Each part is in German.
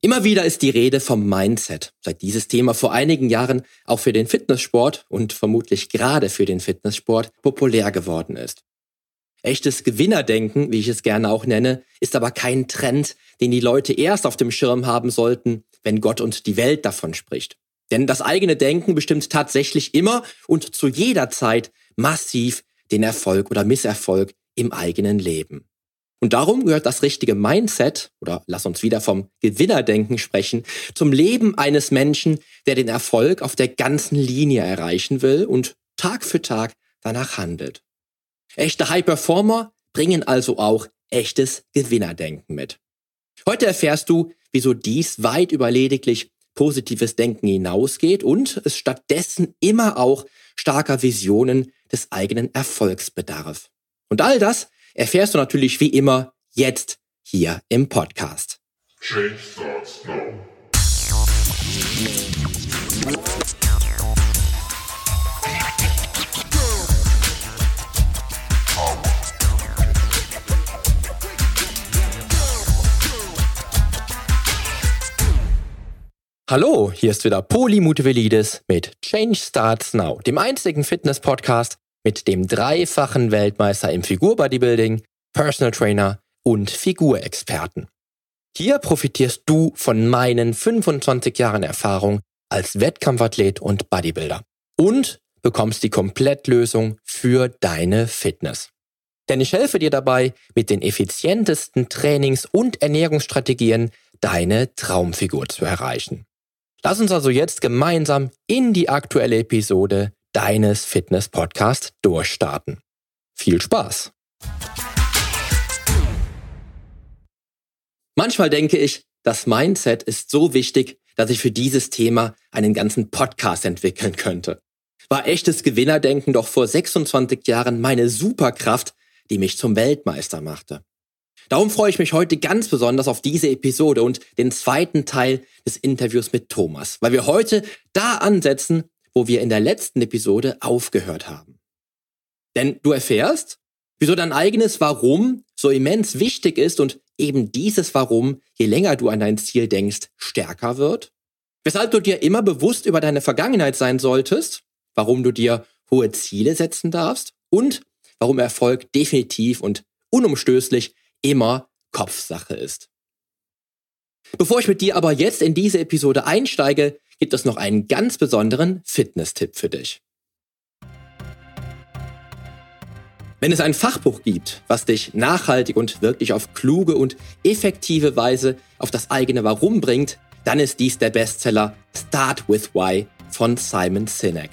Immer wieder ist die Rede vom Mindset, seit dieses Thema vor einigen Jahren auch für den Fitnesssport und vermutlich gerade für den Fitnesssport populär geworden ist. Echtes Gewinnerdenken, wie ich es gerne auch nenne, ist aber kein Trend, den die Leute erst auf dem Schirm haben sollten, wenn Gott und die Welt davon spricht. Denn das eigene Denken bestimmt tatsächlich immer und zu jeder Zeit massiv den Erfolg oder Misserfolg im eigenen Leben. Und darum gehört das richtige Mindset, oder lass uns wieder vom Gewinnerdenken sprechen, zum Leben eines Menschen, der den Erfolg auf der ganzen Linie erreichen will und Tag für Tag danach handelt. Echte High Performer bringen also auch echtes Gewinnerdenken mit. Heute erfährst du, wieso dies weit über lediglich positives Denken hinausgeht und es stattdessen immer auch starker Visionen des eigenen Erfolgs bedarf. Und all das erfährst du natürlich wie immer jetzt hier im Podcast. Change starts now. Hallo, hier ist wieder Poli Mutevelidis mit Change Starts Now, dem einzigen Fitness-Podcast mit dem dreifachen Weltmeister im Figur-Bodybuilding, Personal Trainer und Figurexperten. Hier profitierst du von meinen 25 Jahren Erfahrung als Wettkampfathlet und Bodybuilder und bekommst die Komplettlösung für deine Fitness. Denn ich helfe dir dabei, mit den effizientesten Trainings- und Ernährungsstrategien deine Traumfigur zu erreichen. Lass uns also jetzt gemeinsam in die aktuelle Episode deines Fitness-Podcasts durchstarten. Viel Spaß! Manchmal denke ich, das Mindset ist so wichtig, dass ich für dieses Thema einen ganzen Podcast entwickeln könnte. War echtes Gewinnerdenken doch vor 26 Jahren meine Superkraft, die mich zum Weltmeister machte. Darum freue ich mich heute ganz besonders auf diese Episode und den zweiten Teil des Interviews mit Thomas, weil wir heute da ansetzen, wo wir in der letzten Episode aufgehört haben. Denn du erfährst, wieso dein eigenes Warum so immens wichtig ist und eben dieses Warum, je länger du an dein Ziel denkst, stärker wird, weshalb du dir immer bewusst über deine Vergangenheit sein solltest, warum du dir hohe Ziele setzen darfst und warum Erfolg definitiv und unumstößlich immer Kopfsache ist. Bevor ich mit dir aber jetzt in diese Episode einsteige, gibt es noch einen ganz besonderen Fitness-Tipp für dich. Wenn es ein Fachbuch gibt, was dich nachhaltig und wirklich auf kluge und effektive Weise auf das eigene Warum bringt, dann ist dies der Bestseller Start with Why von Simon Sinek.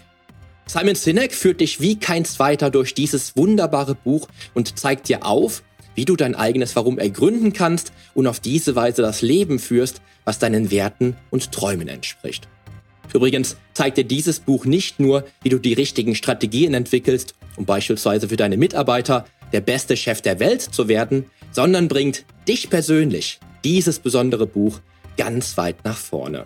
Simon Sinek führt dich wie kein zweiter durch dieses wunderbare Buch und zeigt dir auf, wie du dein eigenes Warum ergründen kannst und auf diese Weise das Leben führst, was deinen Werten und Träumen entspricht. Übrigens zeigt dir dieses Buch nicht nur, wie du die richtigen Strategien entwickelst, um beispielsweise für deine Mitarbeiter der beste Chef der Welt zu werden, sondern bringt dich persönlich, dieses besondere Buch, ganz weit nach vorne.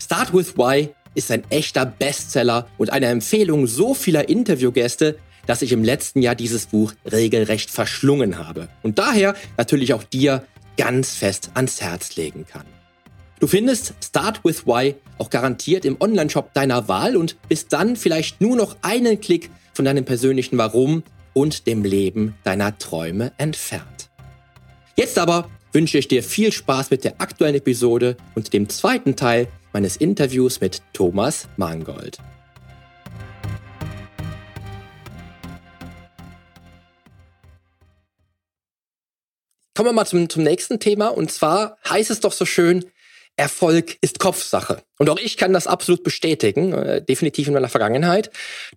Start with Why ist ein echter Bestseller und eine Empfehlung so vieler Interviewgäste, dass ich im letzten Jahr dieses Buch regelrecht verschlungen habe und daher natürlich auch dir ganz fest ans Herz legen kann. Du findest Start with Why auch garantiert im Onlineshop deiner Wahl und bist dann vielleicht nur noch einen Klick von deinem persönlichen Warum und dem Leben deiner Träume entfernt. Jetzt aber wünsche ich dir viel Spaß mit der aktuellen Episode und dem zweiten Teil meines Interviews mit Thomas Mangold. Kommen wir mal zum, zum nächsten Thema. Und zwar heißt es doch so schön, Erfolg ist Kopfsache. Und auch ich kann das absolut bestätigen, äh, definitiv in meiner Vergangenheit.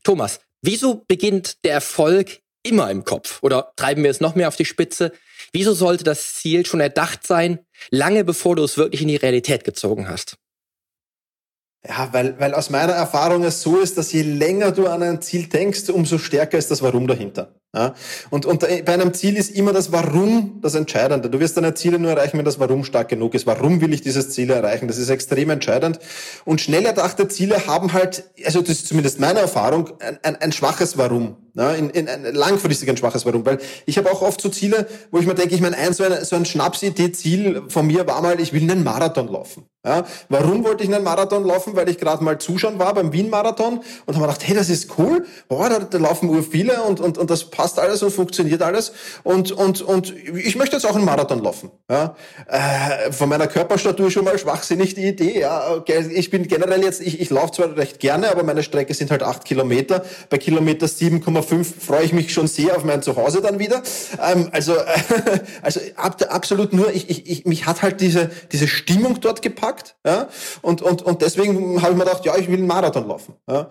Thomas, wieso beginnt der Erfolg immer im Kopf? Oder treiben wir es noch mehr auf die Spitze? Wieso sollte das Ziel schon erdacht sein, lange bevor du es wirklich in die Realität gezogen hast? Ja, weil, weil aus meiner Erfahrung es so ist, dass je länger du an ein Ziel denkst, umso stärker ist das Warum dahinter. Ja? Und, und bei einem Ziel ist immer das Warum das Entscheidende. Du wirst deine Ziele nur erreichen, wenn das Warum stark genug ist. Warum will ich dieses Ziel erreichen? Das ist extrem entscheidend. Und schnell erdachte Ziele haben halt, also das ist zumindest meine Erfahrung, ein, ein, ein schwaches Warum. Ja, in, in ein langfristig ein schwaches Warum. Weil ich habe auch oft so Ziele, wo ich mir denke, ich meine, ein so ein, so ein Schnapsidee-Ziel von mir war mal, ich will einen Marathon laufen. Ja, warum wollte ich einen Marathon laufen? Weil ich gerade mal zuschauen war beim Wien-Marathon und habe gedacht, hey, das ist cool, boah, da, da laufen ur viele und, und, und das passt alles und funktioniert alles. Und, und, und ich möchte jetzt auch einen Marathon laufen. Ja, äh, von meiner Körperstatur schon mal schwachsinnig die Idee. Ja, ich bin generell jetzt, ich, ich laufe zwar recht gerne, aber meine Strecke sind halt acht Kilometer. Bei Kilometer 7,5 freue ich mich schon sehr auf mein Zuhause dann wieder. Ähm, also, äh, also ab, absolut nur, ich, ich, ich, mich hat halt diese, diese Stimmung dort gepackt gepackt. Ja? Und, und, und deswegen habe ich mir gedacht, ja, ich will einen Marathon laufen. Ja?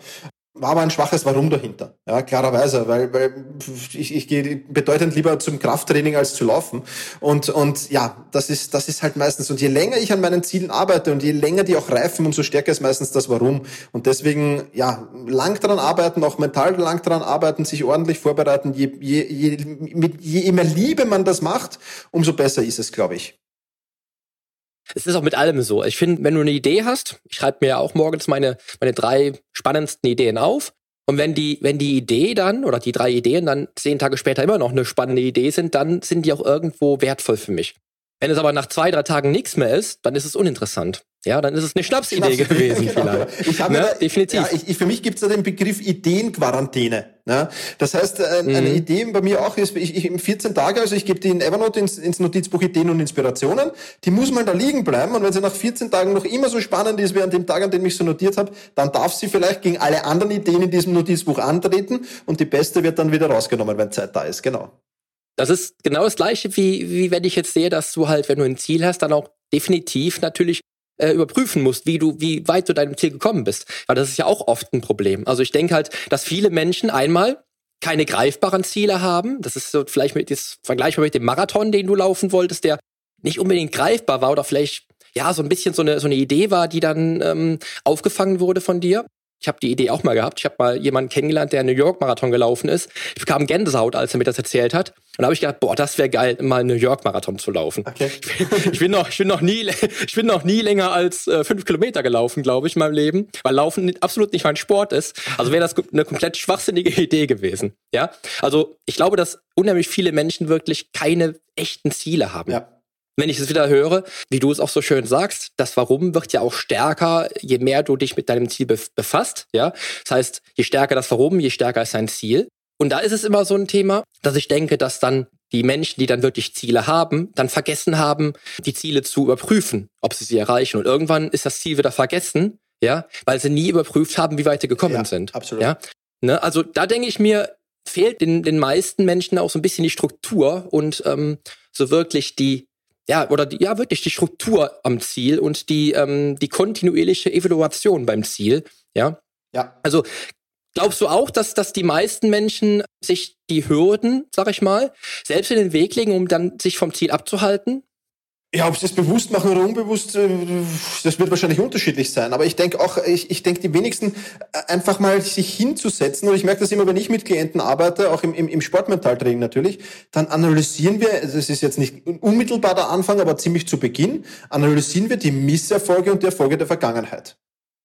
War aber ein schwaches Warum dahinter. Ja, klarerweise, weil, weil ich, ich gehe bedeutend lieber zum Krafttraining als zu laufen. Und, und ja, das ist, das ist halt meistens. Und je länger ich an meinen Zielen arbeite und je länger die auch reifen, umso stärker ist meistens das Warum. Und deswegen, ja, lang daran arbeiten, auch mental lang daran arbeiten, sich ordentlich vorbereiten. Je, je, je, mit, je mehr Liebe man das macht, umso besser ist es, glaube ich. Es ist auch mit allem so. Ich finde, wenn du eine Idee hast, ich schreibe mir ja auch morgens meine, meine drei spannendsten Ideen auf. Und wenn die, wenn die Idee dann oder die drei Ideen dann zehn Tage später immer noch eine spannende Idee sind, dann sind die auch irgendwo wertvoll für mich. Wenn es aber nach zwei, drei Tagen nichts mehr ist, dann ist es uninteressant. Ja, dann ist es eine Schnapsidee Schnaps gewesen genau. vielleicht. Ich habe ne? da, definitiv. Ja, ich, für mich gibt es da den Begriff Ideenquarantäne. Ne? Das heißt, äh, mhm. eine Idee bei mir auch ist, ich, ich 14 Tage, also ich gebe die in Evernote ins, ins Notizbuch Ideen und Inspirationen, die muss mal da liegen bleiben und wenn sie nach 14 Tagen noch immer so spannend ist wie an dem Tag, an dem ich so notiert habe, dann darf sie vielleicht gegen alle anderen Ideen in diesem Notizbuch antreten und die beste wird dann wieder rausgenommen, wenn Zeit da ist. Genau. Das ist genau das gleiche, wie, wie wenn ich jetzt sehe, dass du halt, wenn du ein Ziel hast, dann auch definitiv natürlich äh, überprüfen musst, wie du, wie weit du deinem Ziel gekommen bist. Weil das ist ja auch oft ein Problem. Also ich denke halt, dass viele Menschen einmal keine greifbaren Ziele haben. Das ist so vielleicht mit das vergleichbar mit dem Marathon, den du laufen wolltest, der nicht unbedingt greifbar war oder vielleicht ja so ein bisschen so eine so eine Idee war, die dann ähm, aufgefangen wurde von dir. Ich habe die Idee auch mal gehabt. Ich habe mal jemanden kennengelernt, der einen New York Marathon gelaufen ist. Ich bekam Gänsehaut, als er mir das erzählt hat. Und da habe ich gedacht, boah, das wäre geil, mal einen New York Marathon zu laufen. Okay. Ich, bin noch, ich bin noch nie, ich bin noch nie länger als äh, fünf Kilometer gelaufen, glaube ich, in meinem Leben, weil Laufen absolut nicht mein Sport ist. Also wäre das eine komplett schwachsinnige Idee gewesen. Ja, also ich glaube, dass unheimlich viele Menschen wirklich keine echten Ziele haben. Ja. Wenn ich es wieder höre, wie du es auch so schön sagst, das Warum wird ja auch stärker, je mehr du dich mit deinem Ziel befasst. Ja, das heißt, je stärker das Warum, je stärker ist dein Ziel. Und da ist es immer so ein Thema, dass ich denke, dass dann die Menschen, die dann wirklich Ziele haben, dann vergessen haben, die Ziele zu überprüfen, ob sie sie erreichen. Und irgendwann ist das Ziel wieder vergessen, ja, weil sie nie überprüft haben, wie weit sie gekommen ja, sind. Absolut. Ja, ne? also da denke ich mir, fehlt den, den meisten Menschen auch so ein bisschen die Struktur und ähm, so wirklich die ja, oder die, ja, wirklich die Struktur am Ziel und die, ähm, die kontinuierliche Evaluation beim Ziel. Ja. Ja. Also glaubst du auch, dass, dass die meisten Menschen sich die Hürden, sag ich mal, selbst in den Weg legen, um dann sich vom Ziel abzuhalten? Ja, ob sie es bewusst machen oder unbewusst, äh, das wird wahrscheinlich unterschiedlich sein. Aber ich denke auch, ich, ich denke, die wenigsten äh, einfach mal sich hinzusetzen, und ich merke das immer, wenn ich mit Klienten arbeite, auch im, im, im Sportmentaltraining natürlich, dann analysieren wir, das ist jetzt nicht unmittelbar der Anfang, aber ziemlich zu Beginn, analysieren wir die Misserfolge und die Erfolge der Vergangenheit.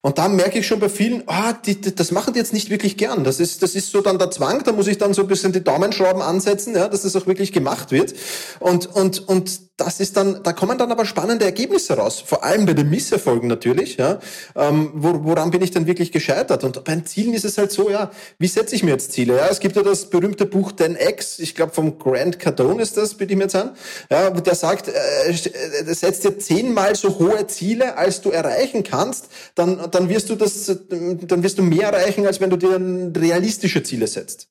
Und da merke ich schon bei vielen, ah, die, die, das machen die jetzt nicht wirklich gern. Das ist, das ist so dann der Zwang, da muss ich dann so ein bisschen die Daumenschrauben ansetzen, ja, dass das auch wirklich gemacht wird. Und, und, und das ist dann, da kommen dann aber spannende Ergebnisse raus. Vor allem bei den Misserfolgen natürlich, ja. Ähm, wo, woran bin ich denn wirklich gescheitert? Und bei den Zielen ist es halt so, ja, wie setze ich mir jetzt Ziele? Ja, es gibt ja das berühmte Buch 10X, ich glaube vom Grant Cardone ist das, bitte ich mir jetzt an, ja, der sagt, äh, äh, setz dir zehnmal so hohe Ziele, als du erreichen kannst, dann, dann wirst du das, dann wirst du mehr erreichen, als wenn du dir realistische Ziele setzt.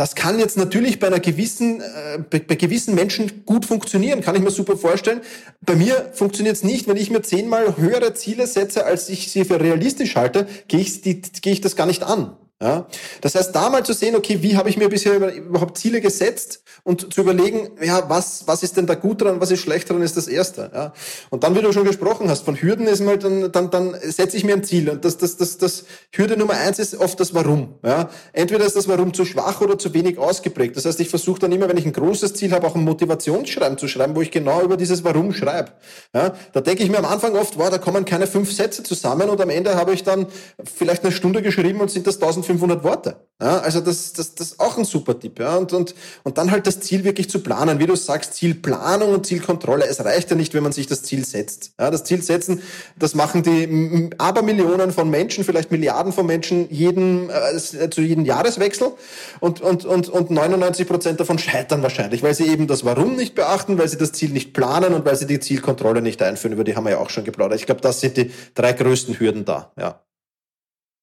Das kann jetzt natürlich bei einer gewissen, äh, bei, bei, gewissen Menschen gut funktionieren, kann ich mir super vorstellen. Bei mir funktioniert es nicht, wenn ich mir zehnmal höhere Ziele setze, als ich sie für realistisch halte, gehe ich, die, gehe ich das gar nicht an. Ja? Das heißt, da mal zu sehen, okay, wie habe ich mir bisher überhaupt Ziele gesetzt und zu überlegen, ja, was, was ist denn da gut dran, was ist schlecht dran, ist das Erste. Ja? Und dann, wie du schon gesprochen hast, von Hürden ist mal, dann, dann, dann setze ich mir ein Ziel. Und das, das, das, das Hürde Nummer eins ist oft das Warum. Ja? Entweder ist das Warum zu schwach oder zu wenig ausgeprägt. Das heißt, ich versuche dann immer, wenn ich ein großes Ziel habe, auch ein Motivationsschreiben zu schreiben, wo ich genau über dieses Warum schreibe. Ja? Da denke ich mir am Anfang oft, wow, da kommen keine fünf Sätze zusammen und am Ende habe ich dann vielleicht eine Stunde geschrieben und sind das 1500 Worte. Ja, also das, das, das ist auch ein super Tipp. Ja, und, und, und dann halt das Ziel wirklich zu planen. Wie du sagst, Zielplanung und Zielkontrolle. Es reicht ja nicht, wenn man sich das Ziel setzt. Ja, das Ziel setzen, das machen die Abermillionen von Menschen, vielleicht Milliarden von Menschen jeden, äh, zu jedem Jahreswechsel. Und, und, und, und 99 Prozent davon scheitern wahrscheinlich, weil sie eben das Warum nicht beachten, weil sie das Ziel nicht planen und weil sie die Zielkontrolle nicht einführen. Über die haben wir ja auch schon geplaudert. Ich glaube, das sind die drei größten Hürden da. Ja.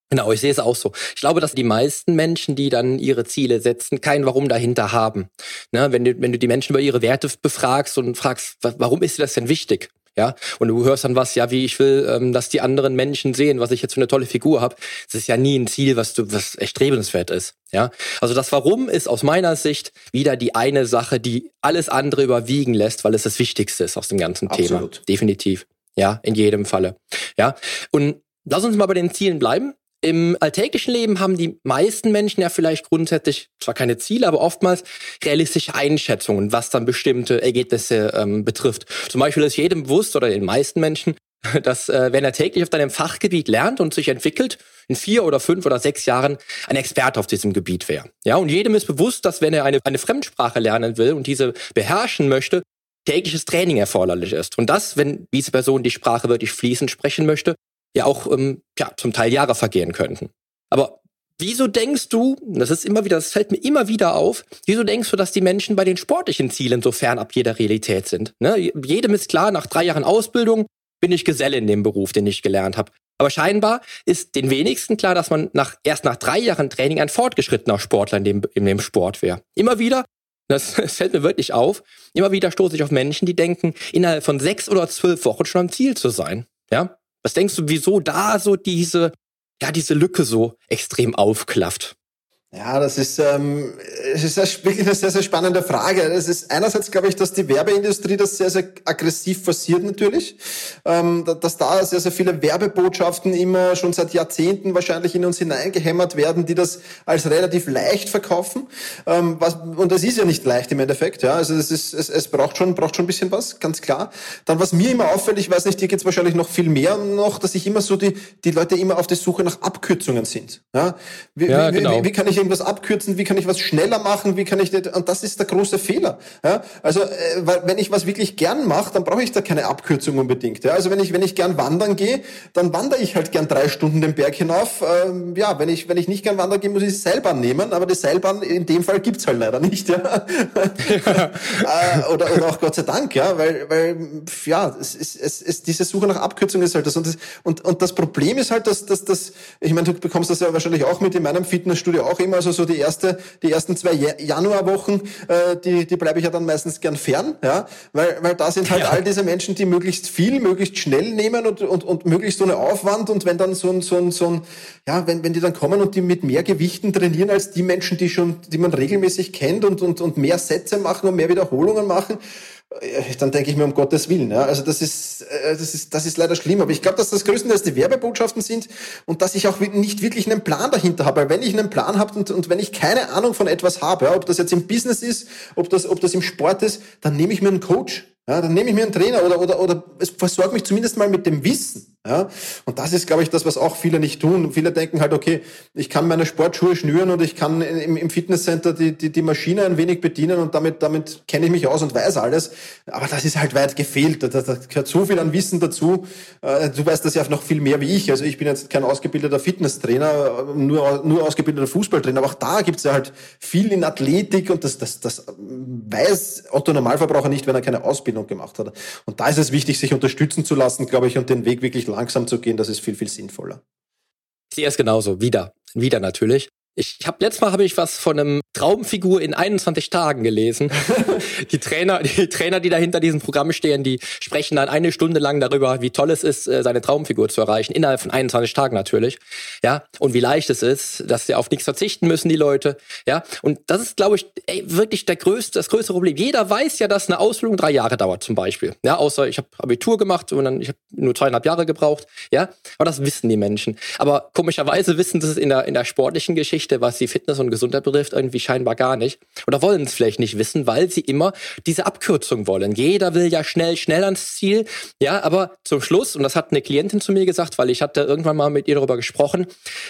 Genau, ich sehe es auch so. Ich glaube, dass die meisten Menschen, die dann ihre Ziele setzen, kein Warum dahinter haben. Ne, wenn, du, wenn du die Menschen über ihre Werte befragst und fragst, warum ist dir das denn wichtig? Ja, und du hörst dann was, ja, wie ich will, ähm, dass die anderen Menschen sehen, was ich jetzt für eine tolle Figur habe. Das ist ja nie ein Ziel, was du, was erstrebenswert ist. Ja, also das Warum ist aus meiner Sicht wieder die eine Sache, die alles andere überwiegen lässt, weil es das Wichtigste ist aus dem ganzen Absolut. Thema. Definitiv. Ja, in jedem Falle. Ja, und lass uns mal bei den Zielen bleiben. Im alltäglichen Leben haben die meisten Menschen ja vielleicht grundsätzlich zwar keine Ziele, aber oftmals realistische Einschätzungen, was dann bestimmte Ergebnisse ähm, betrifft. Zum Beispiel ist jedem bewusst oder den meisten Menschen, dass äh, wenn er täglich auf deinem Fachgebiet lernt und sich entwickelt, in vier oder fünf oder sechs Jahren ein Experte auf diesem Gebiet wäre. Ja, und jedem ist bewusst, dass wenn er eine, eine Fremdsprache lernen will und diese beherrschen möchte, tägliches Training erforderlich ist. Und das, wenn diese Person die Sprache wirklich fließend sprechen möchte, ja auch ähm, ja, zum Teil Jahre vergehen könnten. Aber wieso denkst du, das ist immer wieder, das fällt mir immer wieder auf, wieso denkst du, dass die Menschen bei den sportlichen Zielen so fernab jeder Realität sind? Ne? Jedem ist klar, nach drei Jahren Ausbildung bin ich Geselle in dem Beruf, den ich gelernt habe. Aber scheinbar ist den wenigsten klar, dass man nach, erst nach drei Jahren Training ein fortgeschrittener Sportler in dem, in dem Sport wäre. Immer wieder, das, das fällt mir wirklich auf, immer wieder stoße ich auf Menschen, die denken, innerhalb von sechs oder zwölf Wochen schon am Ziel zu sein. Ja, was denkst du, wieso da so diese, ja, diese Lücke so extrem aufklafft? Ja, das ist, ähm, es ist wirklich eine sehr, sehr spannende Frage. Es ist einerseits, glaube ich, dass die Werbeindustrie das sehr, sehr aggressiv forciert natürlich, ähm, dass da sehr, sehr viele Werbebotschaften immer schon seit Jahrzehnten wahrscheinlich in uns hineingehämmert werden, die das als relativ leicht verkaufen. Ähm, und das ist ja nicht leicht im Endeffekt. Ja, also es ist, es, es braucht schon, braucht schon ein bisschen was, ganz klar. Dann was mir immer auffällt, ich weiß nicht, dir geht's wahrscheinlich noch viel mehr noch, dass ich immer so die, die Leute immer auf der Suche nach Abkürzungen sind. Ja, wie, ja, genau. wie, wie kann ich ich irgendwas abkürzen, wie kann ich was schneller machen, wie kann ich das, und das ist der große Fehler. Ja? Also äh, wenn ich was wirklich gern mache, dann brauche ich da keine Abkürzung unbedingt. Ja? Also wenn ich wenn ich gern wandern gehe, dann wandere ich halt gern drei Stunden den Berg hinauf. Ähm, ja, wenn ich wenn ich nicht gern wandern gehe, muss ich Seilbahn nehmen, aber die Seilbahn in dem Fall gibt's halt leider nicht. Ja? äh, oder, oder auch Gott sei Dank, ja, weil weil ja, es ist es, es, diese Suche nach Abkürzung ist halt das und das und, und das Problem ist halt, dass dass dass ich meine, du bekommst das ja wahrscheinlich auch mit in meinem Fitnessstudio auch immer also so die erste, die ersten zwei Januarwochen, äh, die, die bleibe ich ja dann meistens gern fern, ja, weil, weil da sind halt ja. all diese Menschen, die möglichst viel, möglichst schnell nehmen und, und, und möglichst ohne Aufwand und wenn dann so ein, so ein, so ein, ja, wenn, wenn die dann kommen und die mit mehr Gewichten trainieren als die Menschen, die schon, die man regelmäßig kennt und, und, und mehr Sätze machen und mehr Wiederholungen machen, dann denke ich mir um Gottes Willen. Ja. Also das ist, äh, das ist, das ist leider schlimm. Aber ich glaube, dass das größtenteils die Werbebotschaften sind und dass ich auch nicht wirklich einen Plan dahinter habe. Weil wenn ich einen Plan habe und, und wenn ich keine Ahnung von etwas habe, ja, ob das jetzt im Business ist, ob das, ob das im Sport ist, dann nehme ich mir einen Coach. Ja, dann nehme ich mir einen Trainer oder, oder, oder es versorgt mich zumindest mal mit dem Wissen. Ja, und das ist, glaube ich, das, was auch viele nicht tun. Viele denken halt, okay, ich kann meine Sportschuhe schnüren und ich kann im, im Fitnesscenter die, die, die Maschine ein wenig bedienen und damit, damit kenne ich mich aus und weiß alles. Aber das ist halt weit gefehlt. Da, da, da gehört so viel an Wissen dazu. Äh, du weißt das ja noch viel mehr wie ich. Also ich bin jetzt kein ausgebildeter Fitnesstrainer, nur, nur ausgebildeter Fußballtrainer. Aber auch da gibt's ja halt viel in Athletik und das, das, das weiß Otto Normalverbraucher nicht, wenn er keine Ausbildung gemacht hat. Und da ist es wichtig, sich unterstützen zu lassen, glaube ich, und den Weg wirklich langsam zu gehen, das ist viel, viel sinnvoller. Sehe es genauso, wieder, wieder natürlich. Ich habe letztes Mal habe ich was von einem Traumfigur in 21 Tagen gelesen. die Trainer, die Trainer, die da hinter diesem Programm stehen, die sprechen dann eine Stunde lang darüber, wie toll es ist, äh, seine Traumfigur zu erreichen, innerhalb von 21 Tagen natürlich. Ja, und wie leicht es ist, dass sie auf nichts verzichten müssen, die Leute. Ja, und das ist, glaube ich, ey, wirklich der größte, das größte Problem. Jeder weiß ja, dass eine Ausbildung drei Jahre dauert, zum Beispiel. Ja, außer ich habe Abitur gemacht und dann ich habe nur zweieinhalb Jahre gebraucht. Ja, aber das wissen die Menschen. Aber komischerweise wissen sie es in der in der sportlichen Geschichte Geschichte, was die Fitness und Gesundheit betrifft, irgendwie scheinbar gar nicht. Oder wollen es vielleicht nicht wissen, weil sie immer diese Abkürzung wollen. Jeder will ja schnell, schnell ans Ziel. Ja, aber zum Schluss, und das hat eine Klientin zu mir gesagt, weil ich hatte irgendwann mal mit ihr darüber gesprochen,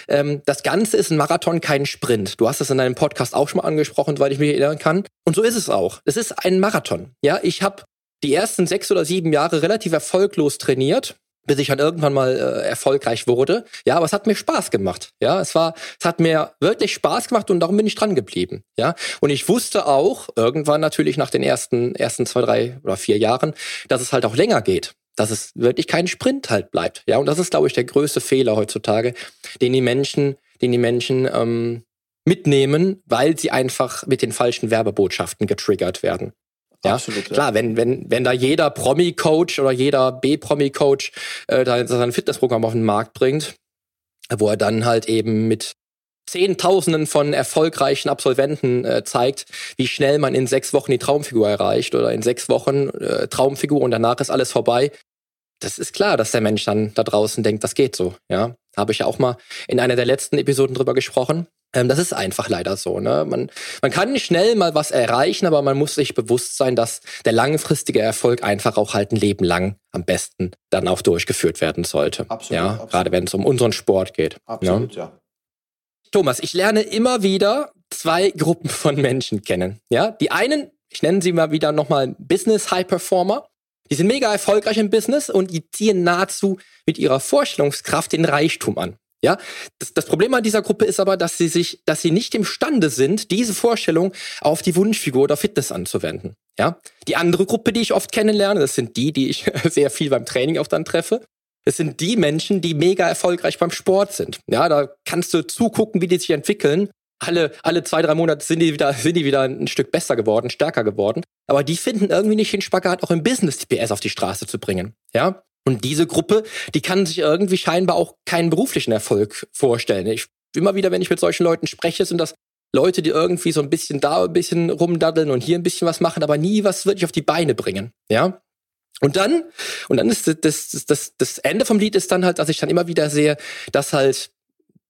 ähm, das Ganze ist ein Marathon, kein Sprint. Du hast es in deinem Podcast auch schon mal angesprochen, weil ich mich erinnern kann. Und so ist es auch. Es ist ein Marathon. Ja, ich habe die ersten sechs oder sieben Jahre relativ erfolglos trainiert bis ich dann irgendwann mal äh, erfolgreich wurde. Ja, aber es hat mir Spaß gemacht. Ja, es war, es hat mir wirklich Spaß gemacht und darum bin ich dran geblieben. Ja, und ich wusste auch irgendwann natürlich nach den ersten ersten zwei, drei oder vier Jahren, dass es halt auch länger geht. Dass es wirklich kein Sprint halt bleibt. Ja, und das ist, glaube ich, der größte Fehler heutzutage, den die Menschen, den die Menschen ähm, mitnehmen, weil sie einfach mit den falschen Werbebotschaften getriggert werden. Ja, Absolut, ja. klar, wenn, wenn, wenn da jeder Promi-Coach oder jeder B-Promi-Coach äh, da sein Fitnessprogramm auf den Markt bringt, wo er dann halt eben mit Zehntausenden von erfolgreichen Absolventen äh, zeigt, wie schnell man in sechs Wochen die Traumfigur erreicht oder in sechs Wochen äh, Traumfigur und danach ist alles vorbei. Das ist klar, dass der Mensch dann da draußen denkt, das geht so. Ja, habe ich ja auch mal in einer der letzten Episoden drüber gesprochen. Ähm, das ist einfach leider so. Ne? Man, man kann schnell mal was erreichen, aber man muss sich bewusst sein, dass der langfristige Erfolg einfach auch halt ein Leben lang am besten dann auch durchgeführt werden sollte. Absolut. Ja? Absolut. Gerade wenn es um unseren Sport geht. Ne? Absolut, ja? ja. Thomas, ich lerne immer wieder zwei Gruppen von Menschen kennen. Ja, die einen, ich nenne sie mal wieder nochmal Business High Performer. Die sind mega erfolgreich im Business und die ziehen nahezu mit ihrer Vorstellungskraft den Reichtum an. Ja, das, das Problem an dieser Gruppe ist aber, dass sie sich, dass sie nicht imstande sind, diese Vorstellung auf die Wunschfigur oder Fitness anzuwenden. Ja, die andere Gruppe, die ich oft kennenlerne, das sind die, die ich sehr viel beim Training auch dann treffe. Das sind die Menschen, die mega erfolgreich beim Sport sind. Ja, da kannst du zugucken, wie die sich entwickeln. Alle, alle zwei, drei Monate sind die wieder, sind die wieder ein Stück besser geworden, stärker geworden. Aber die finden irgendwie nicht den Spagat, auch im Business die PS auf die Straße zu bringen. Ja, und diese Gruppe, die kann sich irgendwie scheinbar auch keinen beruflichen Erfolg vorstellen. Ich, immer wieder, wenn ich mit solchen Leuten spreche, sind das Leute, die irgendwie so ein bisschen da ein bisschen rumdaddeln und hier ein bisschen was machen, aber nie was wirklich auf die Beine bringen. Ja. Und dann, und dann ist das, das, das, das Ende vom Lied ist dann halt, dass ich dann immer wieder sehe, dass halt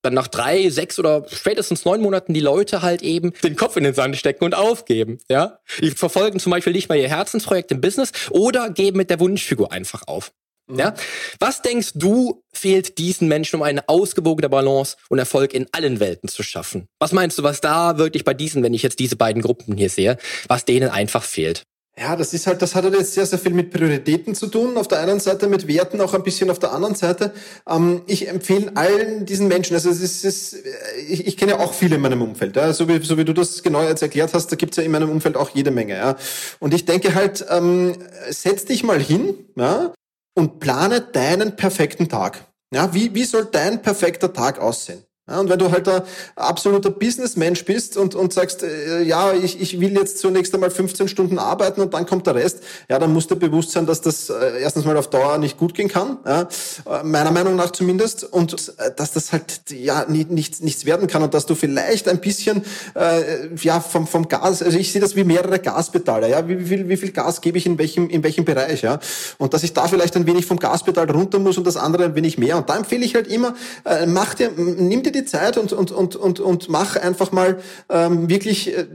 dann nach drei, sechs oder spätestens neun Monaten die Leute halt eben den Kopf in den Sand stecken und aufgeben. Ja, die verfolgen zum Beispiel nicht mal ihr Herzensprojekt im Business oder geben mit der Wunschfigur einfach auf. Ja? Was denkst du, fehlt diesen Menschen, um eine ausgewogene Balance und Erfolg in allen Welten zu schaffen? Was meinst du, was da wirklich bei diesen, wenn ich jetzt diese beiden Gruppen hier sehe, was denen einfach fehlt? Ja, das ist halt, das hat halt jetzt sehr, sehr viel mit Prioritäten zu tun. Auf der einen Seite mit Werten, auch ein bisschen auf der anderen Seite. Ähm, ich empfehle allen diesen Menschen, also es ist, es ist ich, ich kenne ja auch viele in meinem Umfeld, ja, so wie, so wie du das genau jetzt erklärt hast, da gibt's ja in meinem Umfeld auch jede Menge. Ja. Und ich denke halt, ähm, setz dich mal hin, ja, und plane deinen perfekten Tag. Ja, wie, wie soll dein perfekter Tag aussehen? Ja, und wenn du halt ein absoluter Businessmensch bist und, und sagst, äh, ja, ich, ich will jetzt zunächst einmal 15 Stunden arbeiten und dann kommt der Rest, ja, dann musst du bewusst sein, dass das äh, erstens mal auf Dauer nicht gut gehen kann, ja, äh, meiner Meinung nach zumindest, und äh, dass das halt ja nicht, nichts, nichts werden kann und dass du vielleicht ein bisschen äh, ja vom, vom Gas, also ich sehe das wie mehrere Gaspedale, ja, wie, wie, viel, wie viel Gas gebe ich in welchem, in welchem Bereich, ja, und dass ich da vielleicht ein wenig vom Gaspedal runter muss und das andere ein wenig mehr. Und da empfehle ich halt immer, äh, mach dir, nimm dir die Zeit und, und, und, und, und mach einfach mal ähm, wirklich äh,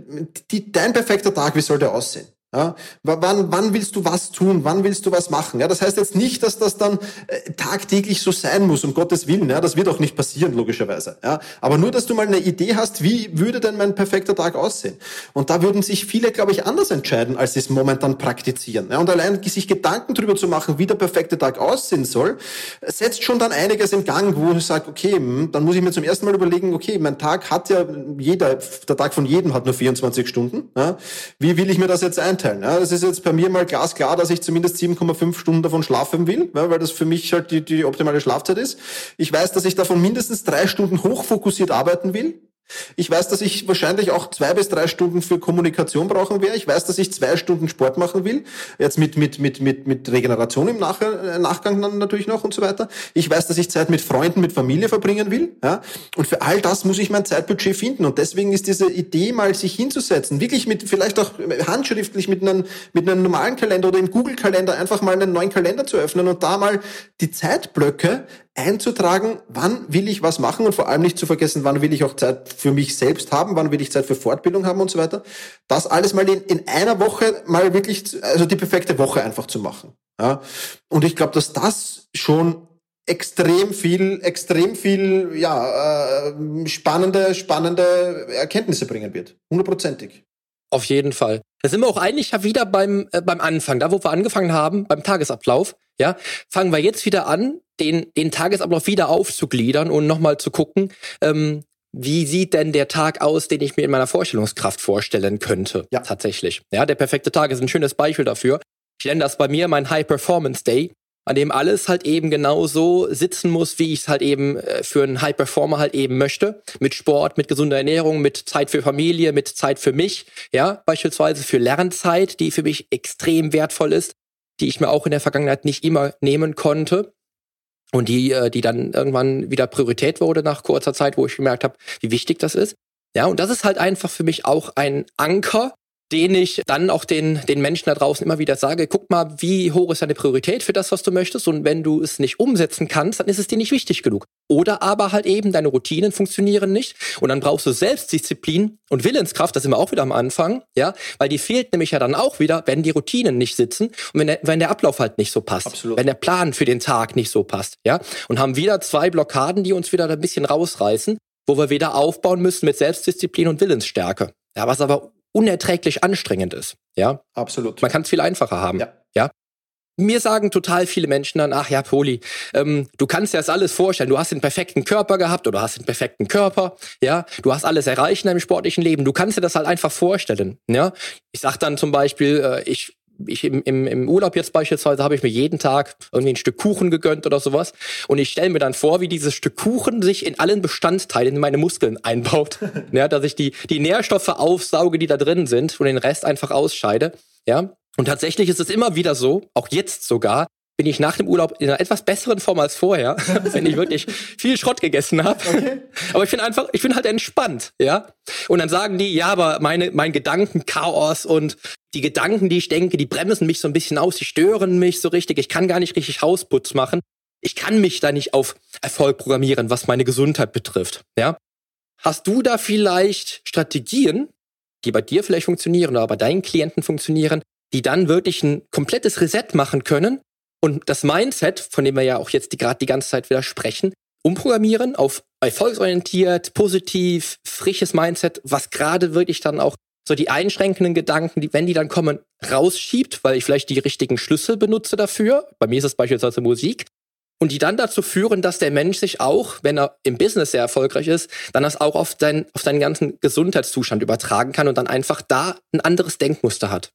die, dein perfekter Tag, wie soll der aussehen? Ja, wann, wann willst du was tun? Wann willst du was machen? Ja, das heißt jetzt nicht, dass das dann äh, tagtäglich so sein muss, um Gottes Willen. Ja, das wird auch nicht passieren, logischerweise. Ja, aber nur, dass du mal eine Idee hast, wie würde denn mein perfekter Tag aussehen? Und da würden sich viele, glaube ich, anders entscheiden, als sie es momentan praktizieren. Ja, und allein sich Gedanken darüber zu machen, wie der perfekte Tag aussehen soll, setzt schon dann einiges im Gang, wo ich sage, okay, hm, dann muss ich mir zum ersten Mal überlegen, okay, mein Tag hat ja jeder, der Tag von jedem hat nur 24 Stunden. Ja, wie will ich mir das jetzt einteilen? Einteilen. Ja, das ist jetzt bei mir mal glasklar, dass ich zumindest 7,5 Stunden davon schlafen will, weil das für mich halt die, die optimale Schlafzeit ist. Ich weiß, dass ich davon mindestens drei Stunden hochfokussiert arbeiten will. Ich weiß, dass ich wahrscheinlich auch zwei bis drei Stunden für Kommunikation brauchen werde. Ich weiß, dass ich zwei Stunden Sport machen will. Jetzt mit, mit, mit, mit, mit Regeneration im Nach äh, Nachgang dann natürlich noch und so weiter. Ich weiß, dass ich Zeit mit Freunden, mit Familie verbringen will. Ja? Und für all das muss ich mein Zeitbudget finden. Und deswegen ist diese Idee, mal sich hinzusetzen, wirklich mit, vielleicht auch handschriftlich mit einem, mit einem normalen Kalender oder im Google-Kalender einfach mal einen neuen Kalender zu öffnen und da mal die Zeitblöcke einzutragen, wann will ich was machen und vor allem nicht zu vergessen, wann will ich auch Zeit für mich selbst haben, wann will ich Zeit für Fortbildung haben und so weiter. Das alles mal in, in einer Woche mal wirklich, also die perfekte Woche einfach zu machen. Ja? Und ich glaube, dass das schon extrem viel, extrem viel, ja, äh, spannende, spannende Erkenntnisse bringen wird. Hundertprozentig. Auf jeden Fall. Da sind wir auch eigentlich ja wieder beim, äh, beim Anfang, da wo wir angefangen haben, beim Tagesablauf. Ja, fangen wir jetzt wieder an, den, den Tagesablauf wieder aufzugliedern und nochmal zu gucken, ähm, wie sieht denn der Tag aus, den ich mir in meiner Vorstellungskraft vorstellen könnte? Ja. Tatsächlich. Ja, der perfekte Tag ist ein schönes Beispiel dafür. Ich nenne das bei mir mein High Performance Day, an dem alles halt eben genau so sitzen muss, wie ich es halt eben äh, für einen High Performer halt eben möchte. Mit Sport, mit gesunder Ernährung, mit Zeit für Familie, mit Zeit für mich. Ja, beispielsweise für Lernzeit, die für mich extrem wertvoll ist, die ich mir auch in der Vergangenheit nicht immer nehmen konnte und die, äh, die dann irgendwann wieder Priorität wurde nach kurzer Zeit, wo ich gemerkt habe, wie wichtig das ist. Ja, und das ist halt einfach für mich auch ein Anker, den ich dann auch den, den Menschen da draußen immer wieder sage, guck mal, wie hoch ist deine Priorität für das, was du möchtest und wenn du es nicht umsetzen kannst, dann ist es dir nicht wichtig genug. Oder aber halt eben deine Routinen funktionieren nicht und dann brauchst du Selbstdisziplin und Willenskraft, das sind wir auch wieder am Anfang, ja, weil die fehlt nämlich ja dann auch wieder, wenn die Routinen nicht sitzen und wenn der, wenn der Ablauf halt nicht so passt, Absolut. wenn der Plan für den Tag nicht so passt, ja, und haben wieder zwei Blockaden, die uns wieder ein bisschen rausreißen, wo wir wieder aufbauen müssen mit Selbstdisziplin und Willensstärke. Ja, was aber unerträglich anstrengend ist. Ja, absolut. Man kann es viel einfacher haben. Ja. ja. Mir sagen total viele Menschen dann, ach ja, Poli, ähm, du kannst dir das alles vorstellen. Du hast den perfekten Körper gehabt oder hast den perfekten Körper, ja. Du hast alles erreicht in deinem sportlichen Leben. Du kannst dir das halt einfach vorstellen, ja. Ich sag dann zum Beispiel, äh, ich ich im, im, im Urlaub jetzt beispielsweise habe ich mir jeden Tag irgendwie ein Stück Kuchen gegönnt oder sowas. Und ich stelle mir dann vor, wie dieses Stück Kuchen sich in allen Bestandteilen in meine Muskeln einbaut. ja, dass ich die, die Nährstoffe aufsauge, die da drin sind und den Rest einfach ausscheide. Ja. Und tatsächlich ist es immer wieder so, auch jetzt sogar, bin ich nach dem Urlaub in einer etwas besseren Form als vorher, wenn ich wirklich viel Schrott gegessen habe. Okay. Aber ich bin einfach, ich bin halt entspannt, ja. Und dann sagen die, ja, aber meine, mein Gedankenchaos und die Gedanken, die ich denke, die bremsen mich so ein bisschen aus, die stören mich so richtig. Ich kann gar nicht richtig Hausputz machen. Ich kann mich da nicht auf Erfolg programmieren, was meine Gesundheit betrifft, ja. Hast du da vielleicht Strategien, die bei dir vielleicht funktionieren oder bei deinen Klienten funktionieren, die dann wirklich ein komplettes Reset machen können und das Mindset, von dem wir ja auch jetzt gerade die ganze Zeit wieder sprechen, umprogrammieren auf erfolgsorientiert, positiv, frisches Mindset, was gerade wirklich dann auch so die einschränkenden Gedanken, die, wenn die dann kommen, rausschiebt, weil ich vielleicht die richtigen Schlüssel benutze dafür. Bei mir ist es beispielsweise Musik. Und die dann dazu führen, dass der Mensch sich auch, wenn er im Business sehr erfolgreich ist, dann das auch auf, dein, auf deinen ganzen Gesundheitszustand übertragen kann und dann einfach da ein anderes Denkmuster hat.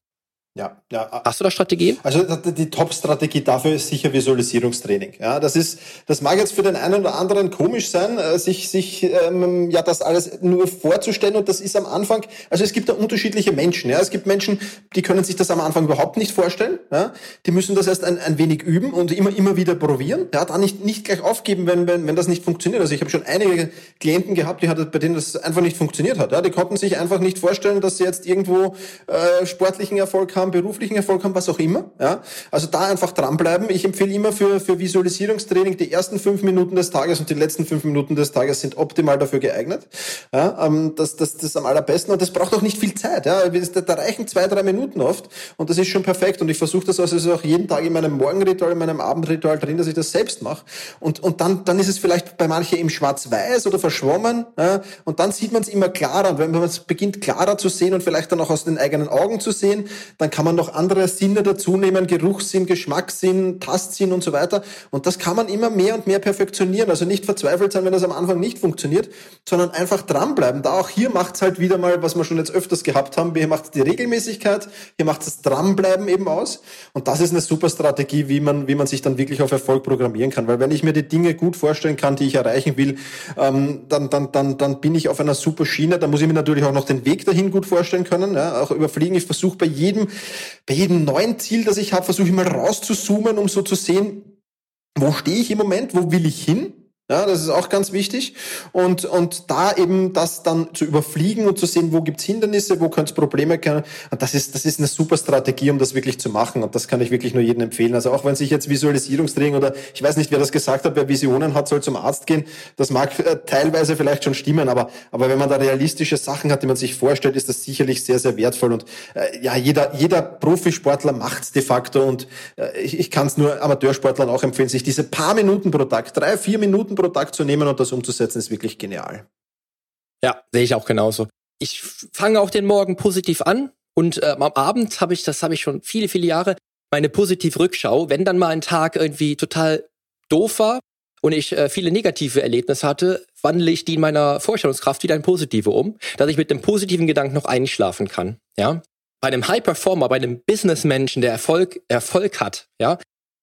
Ja, ja. Hast du da Strategien? Also die Top-Strategie dafür ist sicher Visualisierungstraining. Ja, das ist, das mag jetzt für den einen oder anderen komisch sein, äh, sich, sich ähm, ja das alles nur vorzustellen. Und das ist am Anfang. Also es gibt da unterschiedliche Menschen. Ja, es gibt Menschen, die können sich das am Anfang überhaupt nicht vorstellen. Ja, die müssen das erst ein, ein wenig üben und immer immer wieder probieren. Ja, dann nicht nicht gleich aufgeben, wenn wenn, wenn das nicht funktioniert. Also ich habe schon einige Klienten gehabt, die hat, bei denen das einfach nicht funktioniert hat. Ja, die konnten sich einfach nicht vorstellen, dass sie jetzt irgendwo äh, sportlichen Erfolg haben haben, beruflichen Erfolg haben, was auch immer. Ja? Also da einfach dranbleiben. Ich empfehle immer für, für Visualisierungstraining die ersten fünf Minuten des Tages und die letzten fünf Minuten des Tages sind optimal dafür geeignet. Ja? Ähm, das, das, das ist am allerbesten und das braucht auch nicht viel Zeit. Ja? Da reichen zwei, drei Minuten oft und das ist schon perfekt und ich versuche das also auch jeden Tag in meinem Morgenritual, in meinem Abendritual drin, dass ich das selbst mache und, und dann, dann ist es vielleicht bei manchen im Schwarz-Weiß oder verschwommen ja? und dann sieht man es immer klarer und wenn man es beginnt klarer zu sehen und vielleicht dann auch aus den eigenen Augen zu sehen, dann dann kann man noch andere Sinne dazu nehmen, Geruchssinn, Geschmackssinn, Tastsinn und so weiter. Und das kann man immer mehr und mehr perfektionieren. Also nicht verzweifelt sein, wenn das am Anfang nicht funktioniert, sondern einfach dranbleiben. Da auch hier macht's halt wieder mal, was wir schon jetzt öfters gehabt haben, hier macht die Regelmäßigkeit, hier macht das Dranbleiben eben aus. Und das ist eine super Strategie, wie man, wie man sich dann wirklich auf Erfolg programmieren kann. Weil wenn ich mir die Dinge gut vorstellen kann, die ich erreichen will, ähm, dann, dann, dann, dann bin ich auf einer super Schiene. Da muss ich mir natürlich auch noch den Weg dahin gut vorstellen können. Ja, auch überfliegen. Ich versuche bei jedem, bei jedem neuen Ziel, das ich habe, versuche ich mal rauszuzoomen, um so zu sehen, wo stehe ich im Moment, wo will ich hin? Ja, das ist auch ganz wichtig. Und, und da eben das dann zu überfliegen und zu sehen, wo gibt's Hindernisse, wo könnte es Probleme geben. Das ist, das ist eine super Strategie, um das wirklich zu machen. Und das kann ich wirklich nur jedem empfehlen. Also auch wenn sich jetzt Visualisierungstraining oder ich weiß nicht, wer das gesagt hat, wer Visionen hat, soll zum Arzt gehen. Das mag äh, teilweise vielleicht schon stimmen, aber, aber wenn man da realistische Sachen hat, die man sich vorstellt, ist das sicherlich sehr, sehr wertvoll. Und äh, ja, jeder, jeder Profisportler macht's de facto. Und äh, ich, ich kann es nur Amateursportlern auch empfehlen, sich diese paar Minuten pro Tag, drei, vier Minuten pro Tag zu nehmen und das umzusetzen, ist wirklich genial. Ja, sehe ich auch genauso. Ich fange auch den Morgen positiv an und äh, am Abend habe ich, das habe ich schon viele, viele Jahre, meine positive Rückschau. Wenn dann mal ein Tag irgendwie total doof war und ich äh, viele negative Erlebnisse hatte, wandle ich die in meiner Vorstellungskraft wieder in positive um, dass ich mit dem positiven Gedanken noch einschlafen kann. Ja, bei einem High Performer, bei einem Businessmenschen, der Erfolg Erfolg hat, ja,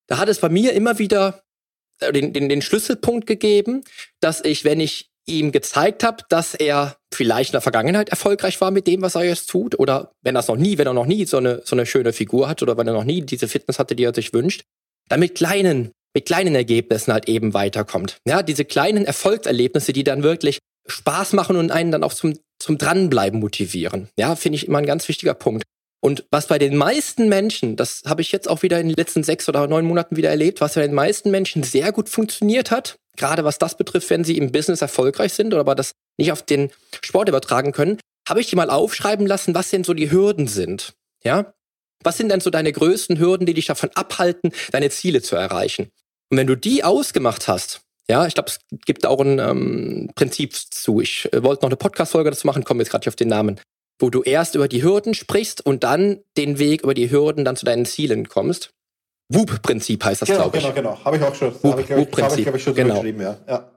da hat es bei mir immer wieder den, den, den Schlüsselpunkt gegeben, dass ich, wenn ich ihm gezeigt habe, dass er vielleicht in der Vergangenheit erfolgreich war mit dem, was er jetzt tut, oder wenn er es noch nie, wenn er noch nie so eine, so eine schöne Figur hat oder wenn er noch nie diese Fitness hatte, die er sich wünscht, dann mit kleinen, mit kleinen Ergebnissen halt eben weiterkommt. Ja, diese kleinen Erfolgserlebnisse, die dann wirklich Spaß machen und einen dann auch zum, zum Dranbleiben motivieren. Ja, finde ich immer ein ganz wichtiger Punkt. Und was bei den meisten Menschen, das habe ich jetzt auch wieder in den letzten sechs oder neun Monaten wieder erlebt, was bei den meisten Menschen sehr gut funktioniert hat, gerade was das betrifft, wenn sie im Business erfolgreich sind oder aber das nicht auf den Sport übertragen können, habe ich die mal aufschreiben lassen, was denn so die Hürden sind. Ja? Was sind denn so deine größten Hürden, die dich davon abhalten, deine Ziele zu erreichen? Und wenn du die ausgemacht hast, ja, ich glaube, es gibt auch ein ähm, Prinzip zu. Ich äh, wollte noch eine Podcast-Folge dazu machen, komme jetzt gerade nicht auf den Namen wo du erst über die Hürden sprichst und dann den Weg über die Hürden dann zu deinen Zielen kommst. WUP-Prinzip heißt das, genau, glaube ich. Genau, genau, Habe ich auch schon. Habe ich, glaube ich, hab ich, glaub ich, schon genau. geschrieben, ja. ja.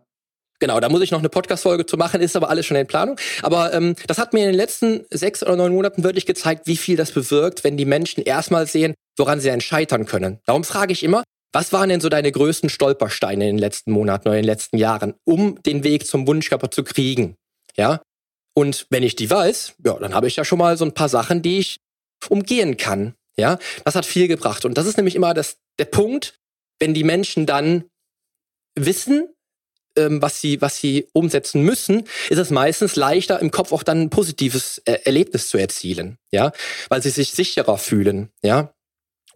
Genau, da muss ich noch eine Podcast-Folge zu machen, ist aber alles schon in Planung. Aber ähm, das hat mir in den letzten sechs oder neun Monaten wirklich gezeigt, wie viel das bewirkt, wenn die Menschen erstmal sehen, woran sie einen scheitern können. Darum frage ich immer, was waren denn so deine größten Stolpersteine in den letzten Monaten oder in den letzten Jahren, um den Weg zum Wunschkörper zu kriegen? Ja, und wenn ich die weiß, ja, dann habe ich ja schon mal so ein paar Sachen, die ich umgehen kann. Ja, das hat viel gebracht. Und das ist nämlich immer das, der Punkt, wenn die Menschen dann wissen, ähm, was sie, was sie umsetzen müssen, ist es meistens leichter, im Kopf auch dann ein positives äh, Erlebnis zu erzielen. Ja, weil sie sich sicherer fühlen. Ja.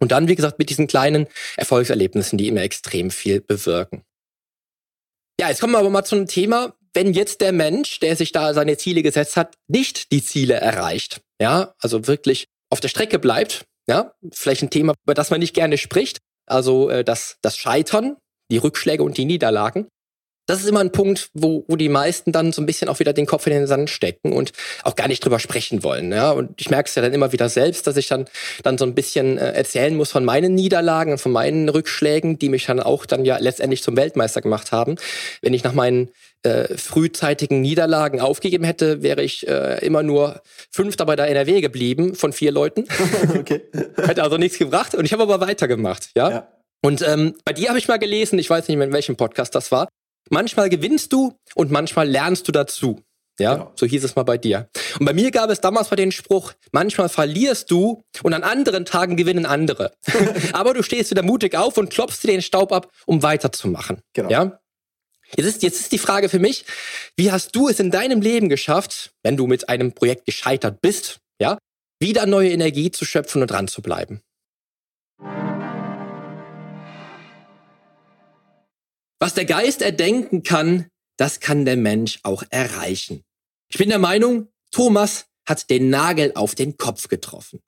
Und dann, wie gesagt, mit diesen kleinen Erfolgserlebnissen, die immer extrem viel bewirken. Ja, jetzt kommen wir aber mal zu einem Thema, wenn jetzt der Mensch, der sich da seine Ziele gesetzt hat, nicht die Ziele erreicht, ja, also wirklich auf der Strecke bleibt, ja, vielleicht ein Thema, über das man nicht gerne spricht, also äh, das, das Scheitern, die Rückschläge und die Niederlagen, das ist immer ein Punkt, wo, wo die meisten dann so ein bisschen auch wieder den Kopf in den Sand stecken und auch gar nicht drüber sprechen wollen. Ja? Und ich merke es ja dann immer wieder selbst, dass ich dann, dann so ein bisschen äh, erzählen muss von meinen Niederlagen und von meinen Rückschlägen, die mich dann auch dann ja letztendlich zum Weltmeister gemacht haben. Wenn ich nach meinen äh, frühzeitigen Niederlagen aufgegeben hätte, wäre ich äh, immer nur Fünfter bei der NRW geblieben von vier Leuten. okay. hätte also nichts gebracht und ich habe aber weitergemacht. Ja. ja. Und ähm, bei dir habe ich mal gelesen, ich weiß nicht mehr in welchem Podcast das war, manchmal gewinnst du und manchmal lernst du dazu. Ja, genau. so hieß es mal bei dir. Und bei mir gab es damals mal den Spruch, manchmal verlierst du und an anderen Tagen gewinnen andere. Aber du stehst wieder mutig auf und klopfst dir den Staub ab, um weiterzumachen. Genau. Ja? Jetzt ist, jetzt ist die Frage für mich, wie hast du es in deinem Leben geschafft, wenn du mit einem Projekt gescheitert bist, ja, wieder neue Energie zu schöpfen und dran zu bleiben? Was der Geist erdenken kann, das kann der Mensch auch erreichen. Ich bin der Meinung, Thomas hat den Nagel auf den Kopf getroffen.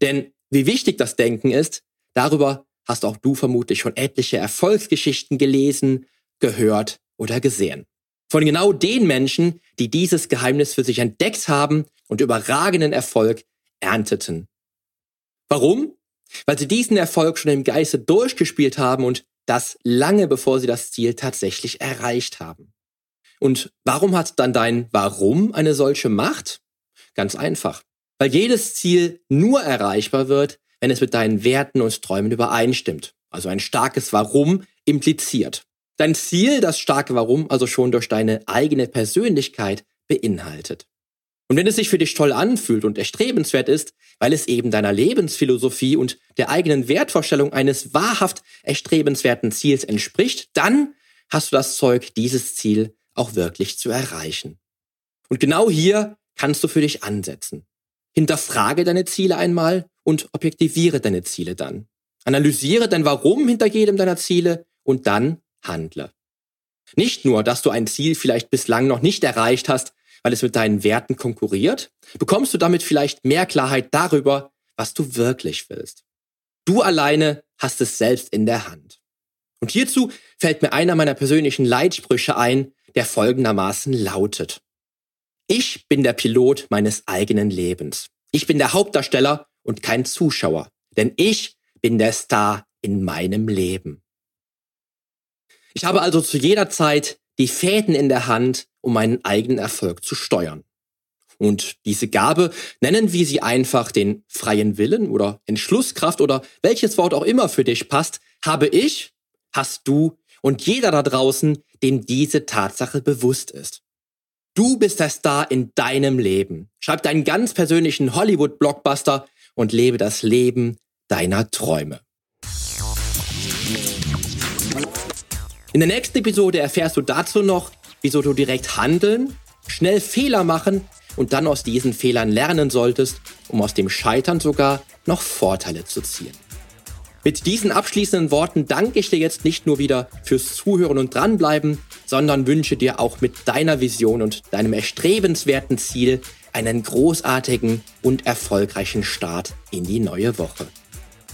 Denn wie wichtig das Denken ist, darüber hast auch du vermutlich schon etliche Erfolgsgeschichten gelesen, gehört oder gesehen. Von genau den Menschen, die dieses Geheimnis für sich entdeckt haben und überragenden Erfolg ernteten. Warum? Weil sie diesen Erfolg schon im Geiste durchgespielt haben und das lange bevor sie das Ziel tatsächlich erreicht haben. Und warum hat dann dein Warum eine solche Macht? Ganz einfach. Weil jedes Ziel nur erreichbar wird, wenn es mit deinen Werten und Träumen übereinstimmt. Also ein starkes Warum impliziert. Dein Ziel, das starke Warum, also schon durch deine eigene Persönlichkeit beinhaltet. Und wenn es sich für dich toll anfühlt und erstrebenswert ist, weil es eben deiner Lebensphilosophie und der eigenen Wertvorstellung eines wahrhaft erstrebenswerten Ziels entspricht, dann hast du das Zeug, dieses Ziel auch wirklich zu erreichen. Und genau hier kannst du für dich ansetzen. Hinterfrage deine Ziele einmal und objektiviere deine Ziele dann. Analysiere dein Warum hinter jedem deiner Ziele und dann handle. Nicht nur, dass du ein Ziel vielleicht bislang noch nicht erreicht hast, weil es mit deinen Werten konkurriert, bekommst du damit vielleicht mehr Klarheit darüber, was du wirklich willst. Du alleine hast es selbst in der Hand. Und hierzu fällt mir einer meiner persönlichen Leitsprüche ein, der folgendermaßen lautet. Ich bin der Pilot meines eigenen Lebens. Ich bin der Hauptdarsteller und kein Zuschauer, denn ich bin der Star in meinem Leben. Ich habe also zu jeder Zeit die Fäden in der Hand, um meinen eigenen Erfolg zu steuern. Und diese Gabe nennen wir sie einfach den freien Willen oder Entschlusskraft oder welches Wort auch immer für dich passt, habe ich, hast du und jeder da draußen, dem diese Tatsache bewusst ist. Du bist der Star in deinem Leben. Schreib deinen ganz persönlichen Hollywood-Blockbuster und lebe das Leben deiner Träume. In der nächsten Episode erfährst du dazu noch, wieso du direkt handeln, schnell Fehler machen und dann aus diesen Fehlern lernen solltest, um aus dem Scheitern sogar noch Vorteile zu ziehen. Mit diesen abschließenden Worten danke ich dir jetzt nicht nur wieder fürs Zuhören und Dranbleiben, sondern wünsche dir auch mit deiner Vision und deinem erstrebenswerten Ziel einen großartigen und erfolgreichen Start in die neue Woche.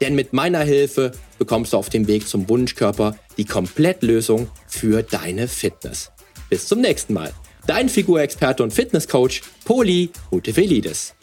denn mit meiner Hilfe bekommst du auf dem Weg zum Wunschkörper die Komplettlösung für deine Fitness. Bis zum nächsten Mal. Dein Figurexperte und Fitnesscoach Poli Mutevelidis.